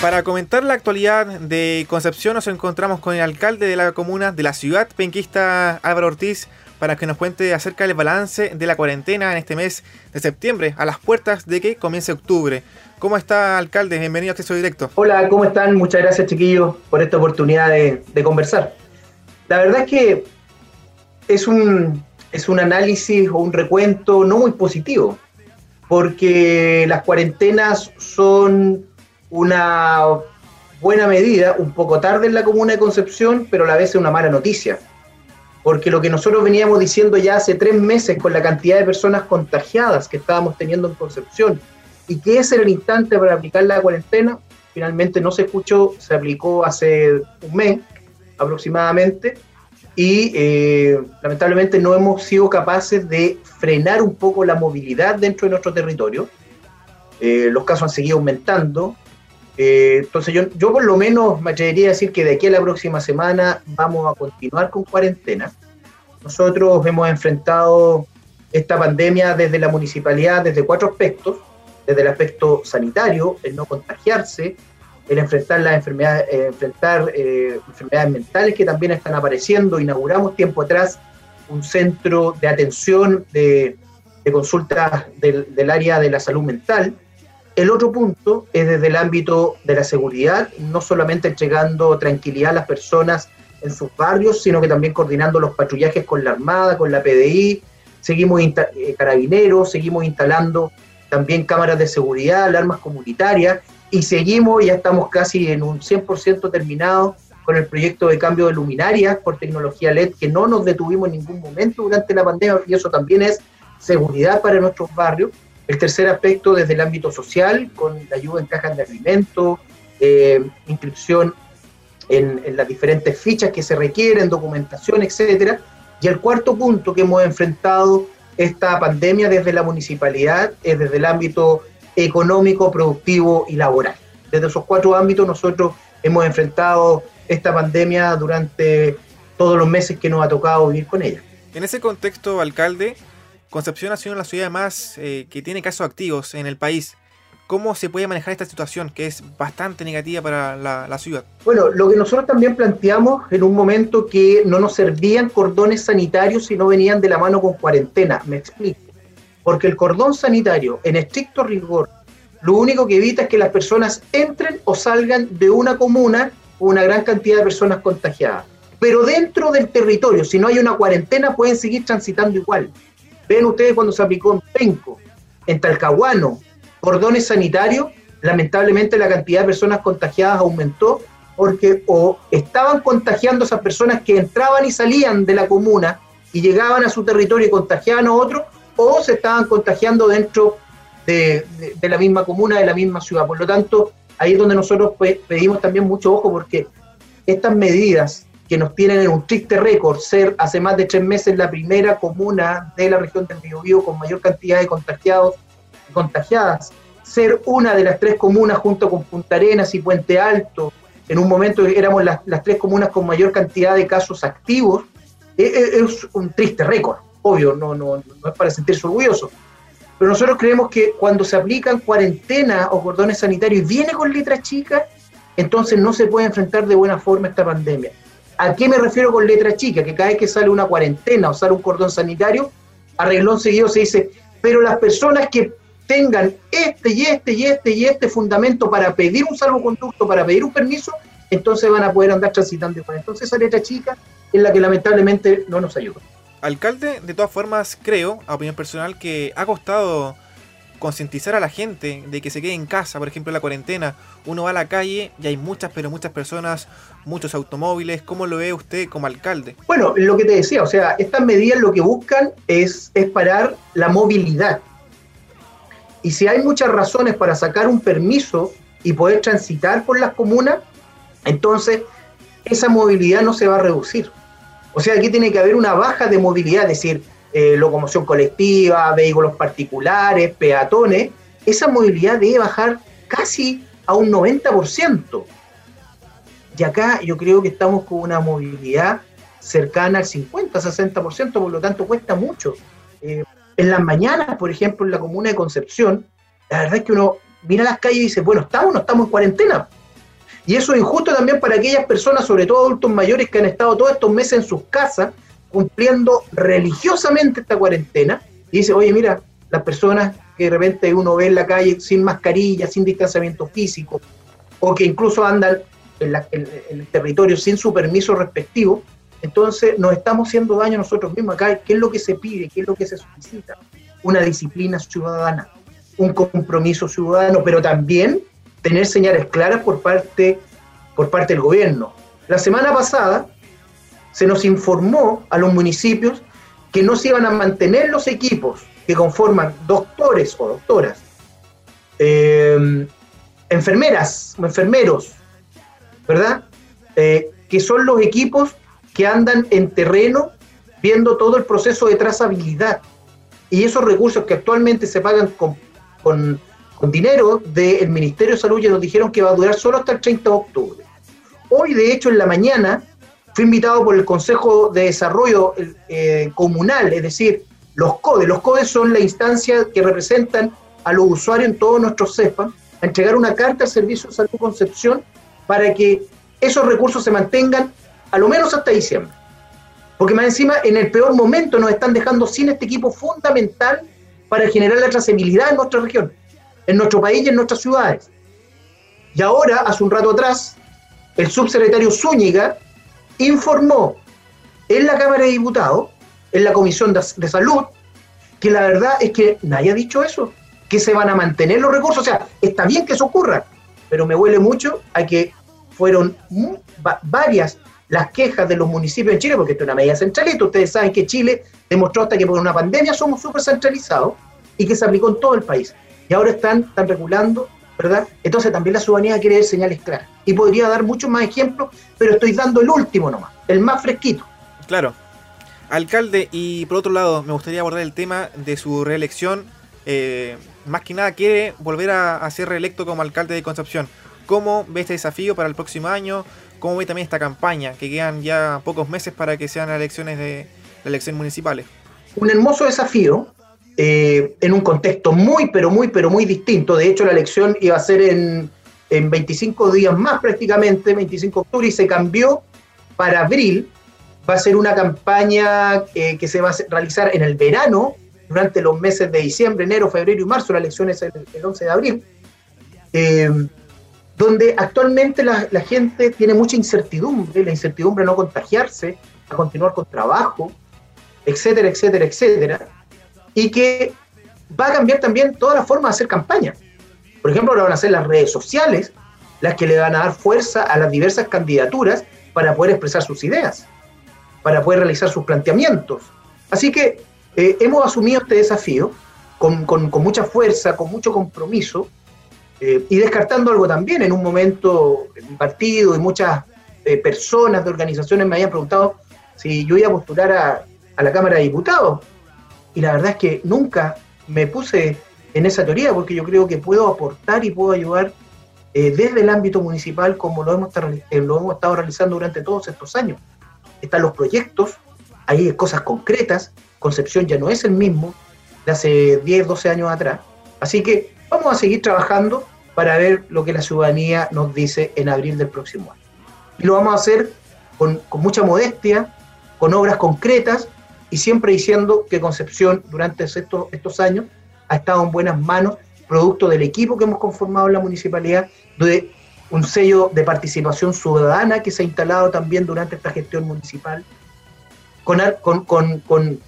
Para comentar la actualidad de Concepción nos encontramos con el alcalde de la comuna de la ciudad penquista Álvaro Ortiz para que nos cuente acerca del balance de la cuarentena en este mes de septiembre a las puertas de que comience octubre. ¿Cómo está, alcalde? Bienvenido a este Directo. Hola, ¿cómo están? Muchas gracias, chiquillos, por esta oportunidad de, de conversar. La verdad es que es un, es un análisis o un recuento no muy positivo, porque las cuarentenas son una buena medida, un poco tarde en la comuna de Concepción, pero a la vez es una mala noticia. Porque lo que nosotros veníamos diciendo ya hace tres meses con la cantidad de personas contagiadas que estábamos teniendo en Concepción y que ese era el instante para aplicar la cuarentena, finalmente no se escuchó, se aplicó hace un mes aproximadamente y eh, lamentablemente no hemos sido capaces de frenar un poco la movilidad dentro de nuestro territorio. Eh, los casos han seguido aumentando, eh, entonces yo, yo por lo menos me atrevería a decir que de aquí a la próxima semana vamos a continuar con cuarentena. Nosotros hemos enfrentado esta pandemia desde la municipalidad desde cuatro aspectos, desde el aspecto sanitario, el no contagiarse, el enfrentar las enfermedades, eh, enfrentar eh, enfermedades mentales que también están apareciendo. Inauguramos tiempo atrás un centro de atención de, de consultas del, del área de la salud mental el otro punto es desde el ámbito de la seguridad, no solamente entregando tranquilidad a las personas en sus barrios, sino que también coordinando los patrullajes con la Armada, con la PDI, seguimos eh, carabineros, seguimos instalando también cámaras de seguridad, alarmas comunitarias y seguimos, ya estamos casi en un 100% terminado con el proyecto de cambio de luminarias por tecnología LED, que no nos detuvimos en ningún momento durante la pandemia y eso también es seguridad para nuestros barrios. El tercer aspecto desde el ámbito social, con la ayuda en cajas de alimentos, eh, inscripción en, las diferentes fichas que se requieren, documentación, etcétera. Y el cuarto punto que hemos enfrentado esta pandemia desde la municipalidad es desde el ámbito económico, productivo y laboral. Desde esos cuatro ámbitos nosotros hemos enfrentado esta pandemia durante todos los meses que nos ha tocado vivir con ella. En ese contexto, alcalde, Concepción ha sido la ciudad más eh, que tiene casos activos en el país. ¿Cómo se puede manejar esta situación que es bastante negativa para la, ciudad? Bueno, lo que nosotros también planteamos en un momento que no nos servían cordones sanitarios si no venían de la mano con cuarentena. Me explico. Porque el cordón sanitario, en estricto rigor, lo único que evita es que las personas entren o salgan de una comuna con una gran cantidad de personas contagiadas. Pero dentro del territorio, si no hay una cuarentena, pueden seguir transitando igual. Ven ustedes cuando se aplicó en Penco, en Talcahuano, cordones sanitarios, lamentablemente la cantidad de personas contagiadas aumentó porque o estaban contagiando a esas personas que entraban y salían de la comuna y llegaban a su territorio y contagiaban a otros, o se estaban contagiando dentro de, la misma comuna, de la misma ciudad. Por lo tanto, ahí es donde nosotros pedimos también mucho ojo porque estas medidas que nos tienen en un triste récord, ser hace más de tres meses la primera comuna de la región del Biobío con mayor cantidad de contagiados y contagiadas, ser una de las tres comunas junto con Punta Arenas y Puente Alto, en un momento éramos las, tres comunas con mayor cantidad de casos activos, e, e, es, un triste récord, obvio, no, no, no es para sentirse orgulloso. Pero nosotros creemos que cuando se aplican cuarentena o cordones sanitarios y viene con letras chicas, entonces no se puede enfrentar de buena forma esta pandemia. ¿A qué me refiero con letra chica? Que cada vez que sale una cuarentena o sale un cordón sanitario, arreglón seguido se dice, pero las personas que tengan este y este y este y este fundamento para pedir un salvoconducto, para pedir un permiso, entonces van a poder andar transitando. Entonces esa letra chica es la que lamentablemente no nos ayuda. Alcalde, de todas formas, creo, a opinión personal, que ha costado concientizar a la gente de que se quede en casa, por ejemplo, en la cuarentena. Uno va a la calle y hay muchas, pero muchas personas, muchos automóviles. ¿Cómo lo ve usted como alcalde? Bueno, lo que te decía, o sea, estas medidas lo que buscan es, es parar la movilidad. Y si hay muchas razones para sacar un permiso y poder transitar por las comunas, entonces esa movilidad no se va a reducir. O sea, aquí tiene que haber una baja de movilidad, es decir, eh, locomoción colectiva, vehículos particulares, peatones, esa movilidad debe bajar casi a un 90%. Y acá yo creo que estamos con una movilidad cercana al 50-60%, por lo tanto cuesta mucho. Eh, en las mañanas, por ejemplo, en la comuna de Concepción, la verdad es que uno mira las calles y dice, bueno, ¿estamos no estamos en cuarentena? Y eso es injusto también para aquellas personas, sobre todo adultos mayores, que han estado todos estos meses en sus casas cumpliendo religiosamente esta cuarentena. Y dice, oye, mira, las personas que de repente uno ve en la calle sin mascarilla, sin distanciamiento físico, o que incluso andan en, el territorio sin su permiso respectivo, entonces nos estamos haciendo daño nosotros mismos acá. ¿Qué es lo que se pide? ¿Qué es lo que se solicita? Una disciplina ciudadana, un compromiso ciudadano, pero también tener señales claras por parte, por parte del gobierno. La semana pasada se nos informó a los municipios que no se iban a mantener los equipos que conforman doctores o doctoras, eh, enfermeras o enfermeros, ¿verdad? Eh, que son los equipos que andan en terreno viendo todo el proceso de trazabilidad. Y esos recursos que actualmente se pagan con, con, dinero del Ministerio de Salud ya nos dijeron que va a durar solo hasta el 30 de octubre. Hoy, de hecho, en la mañana, fui invitado por el Consejo de Desarrollo eh, Comunal, es decir, los CODES. Los CODES son la instancia que representan a los usuarios en todos nuestros CEPA, a entregar una carta al Servicio de Salud Concepción para que esos recursos se mantengan a lo menos hasta diciembre. Porque más encima, en el peor momento nos están dejando sin este equipo fundamental para generar la trazabilidad en nuestra región, en nuestro país y en nuestras ciudades. Y ahora, hace un rato atrás, el subsecretario Zúñiga informó en la Cámara de Diputados, en la Comisión de, Salud, que la verdad es que nadie ha dicho eso, que se van a mantener los recursos. O sea, está bien que eso ocurra, pero me huele mucho a que fueron varias las quejas de los municipios en Chile, porque esto es una medida centralista. Ustedes saben que Chile demostró hasta que por una pandemia somos súper centralizados y que se aplicó en todo el país. Y ahora están, están regulando ¿verdad? Entonces también la ciudadanía quiere ver señales claras. Y podría dar muchos más ejemplos, pero estoy dando el último nomás, el más fresquito. Claro. Alcalde, y por otro lado, me gustaría abordar el tema de su reelección. Eh, más que nada, quiere volver a, ser reelecto como alcalde de Concepción. ¿Cómo ve este desafío para el próximo año? ¿Cómo ve también esta campaña? Que quedan ya pocos meses para que sean las elecciones de las elecciones municipales. Un hermoso desafío, eh, en un contexto muy, pero muy, pero muy distinto. De hecho, la elección iba a ser en, en 25 días más prácticamente, 25 de octubre, y se cambió para abril. Va a ser una campaña eh, que se va a realizar en el verano, durante los meses de diciembre, enero, febrero y marzo. La elección es el, 11 de abril. Eh, donde actualmente la, la, gente tiene mucha incertidumbre, la incertidumbre de no contagiarse, a continuar con trabajo, etcétera, etcétera, etcétera y que va a cambiar también toda la forma de hacer campaña. Por ejemplo, ahora van a ser las redes sociales las que le van a dar fuerza a las diversas candidaturas para poder expresar sus ideas, para poder realizar sus planteamientos. Así que eh, hemos asumido este desafío con, mucha fuerza, con mucho compromiso, eh, y descartando algo también. En un momento, mi partido y muchas eh, personas de organizaciones me habían preguntado si yo iba a postular a, a la Cámara de Diputados y la verdad es que nunca me puse en esa teoría porque yo creo que puedo aportar y puedo ayudar eh, desde el ámbito municipal como lo hemos, eh, lo hemos estado realizando durante todos estos años. Están los proyectos, hay cosas concretas, Concepción ya no es el mismo de hace 10, 12 años atrás. Así que vamos a seguir trabajando para ver lo que la ciudadanía nos dice en abril del próximo año. Y lo vamos a hacer con, con mucha modestia, con obras concretas, y siempre diciendo que Concepción durante estos, estos años ha estado en buenas manos, producto del equipo que hemos conformado en la municipalidad, de un sello de participación ciudadana que se ha instalado también durante esta gestión municipal, con, con,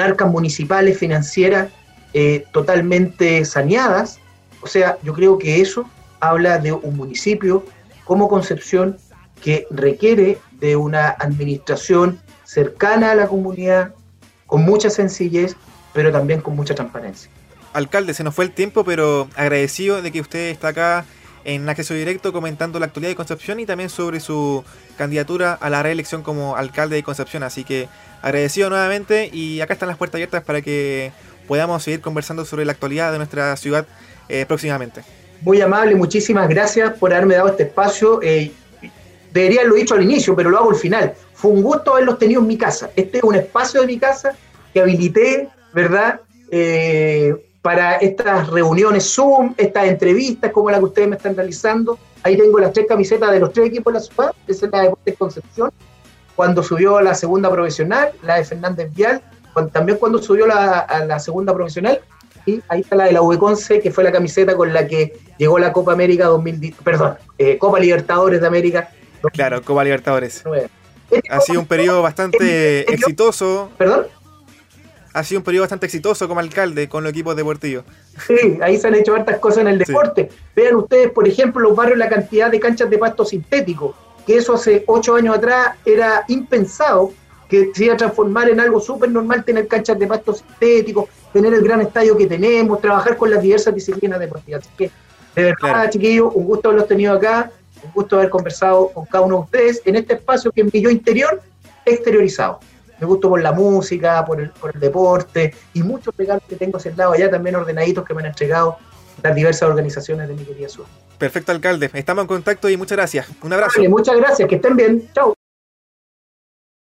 arcas municipales financieras eh, totalmente saneadas. O sea, yo creo que eso habla de un municipio como Concepción que requiere de una administración cercana a la comunidad, con mucha sencillez, pero también con mucha transparencia. Alcalde, se nos fue el tiempo, pero agradecido de que usted está acá en acceso directo comentando la actualidad de Concepción y también sobre su candidatura a la reelección como alcalde de Concepción. Así que agradecido nuevamente y acá están las puertas abiertas para que podamos seguir conversando sobre la actualidad de nuestra ciudad eh, próximamente. Muy amable, muchísimas gracias por haberme dado este espacio. Eh, debería haberlo dicho al inicio, pero lo hago al final. Fue un gusto haberlos tenido en mi casa. Este es un espacio de mi casa que habilité, ¿verdad? Eh, para estas reuniones Zoom, estas entrevistas como la que ustedes me están realizando. Ahí tengo las tres camisetas de los tres equipos de la ciudad. Esa es la de Deportes Concepción, cuando subió a la segunda profesional, la de Fernández Vial, también cuando subió a la segunda profesional. Y ahí está la de la V11, que fue la camiseta con la que llegó la Copa América 2010, perdón, eh, Copa Libertadores de América. Claro, Copa Libertadores. Ha sido un periodo bastante exitoso. ¿Perdón? ha sido un periodo bastante exitoso como alcalde con los equipos deportivos. Sí, ahí se han hecho hartas cosas en el deporte. Vean ustedes, por ejemplo, los barrios, la cantidad de canchas de pasto sintético, que eso hace ocho años atrás era impensado, que se iba a transformar en algo súper normal tener canchas de pasto sintético, tener el gran estadio que tenemos, trabajar con las diversas disciplinas deportivas. Así que, de verdad, chiquillos, un gusto haberlos tenido acá, un gusto haber conversado con cada uno de ustedes en este espacio que en mi yo interior exteriorizado me gusto por la música, por el, por el deporte y muchos regalos que tengo lado allá también ordenaditos que me han entregado las diversas organizaciones de mi querida Sur. Perfecto, alcalde. Estamos en contacto y muchas gracias. Un abrazo. muchas gracias. Que estén bien. Chao.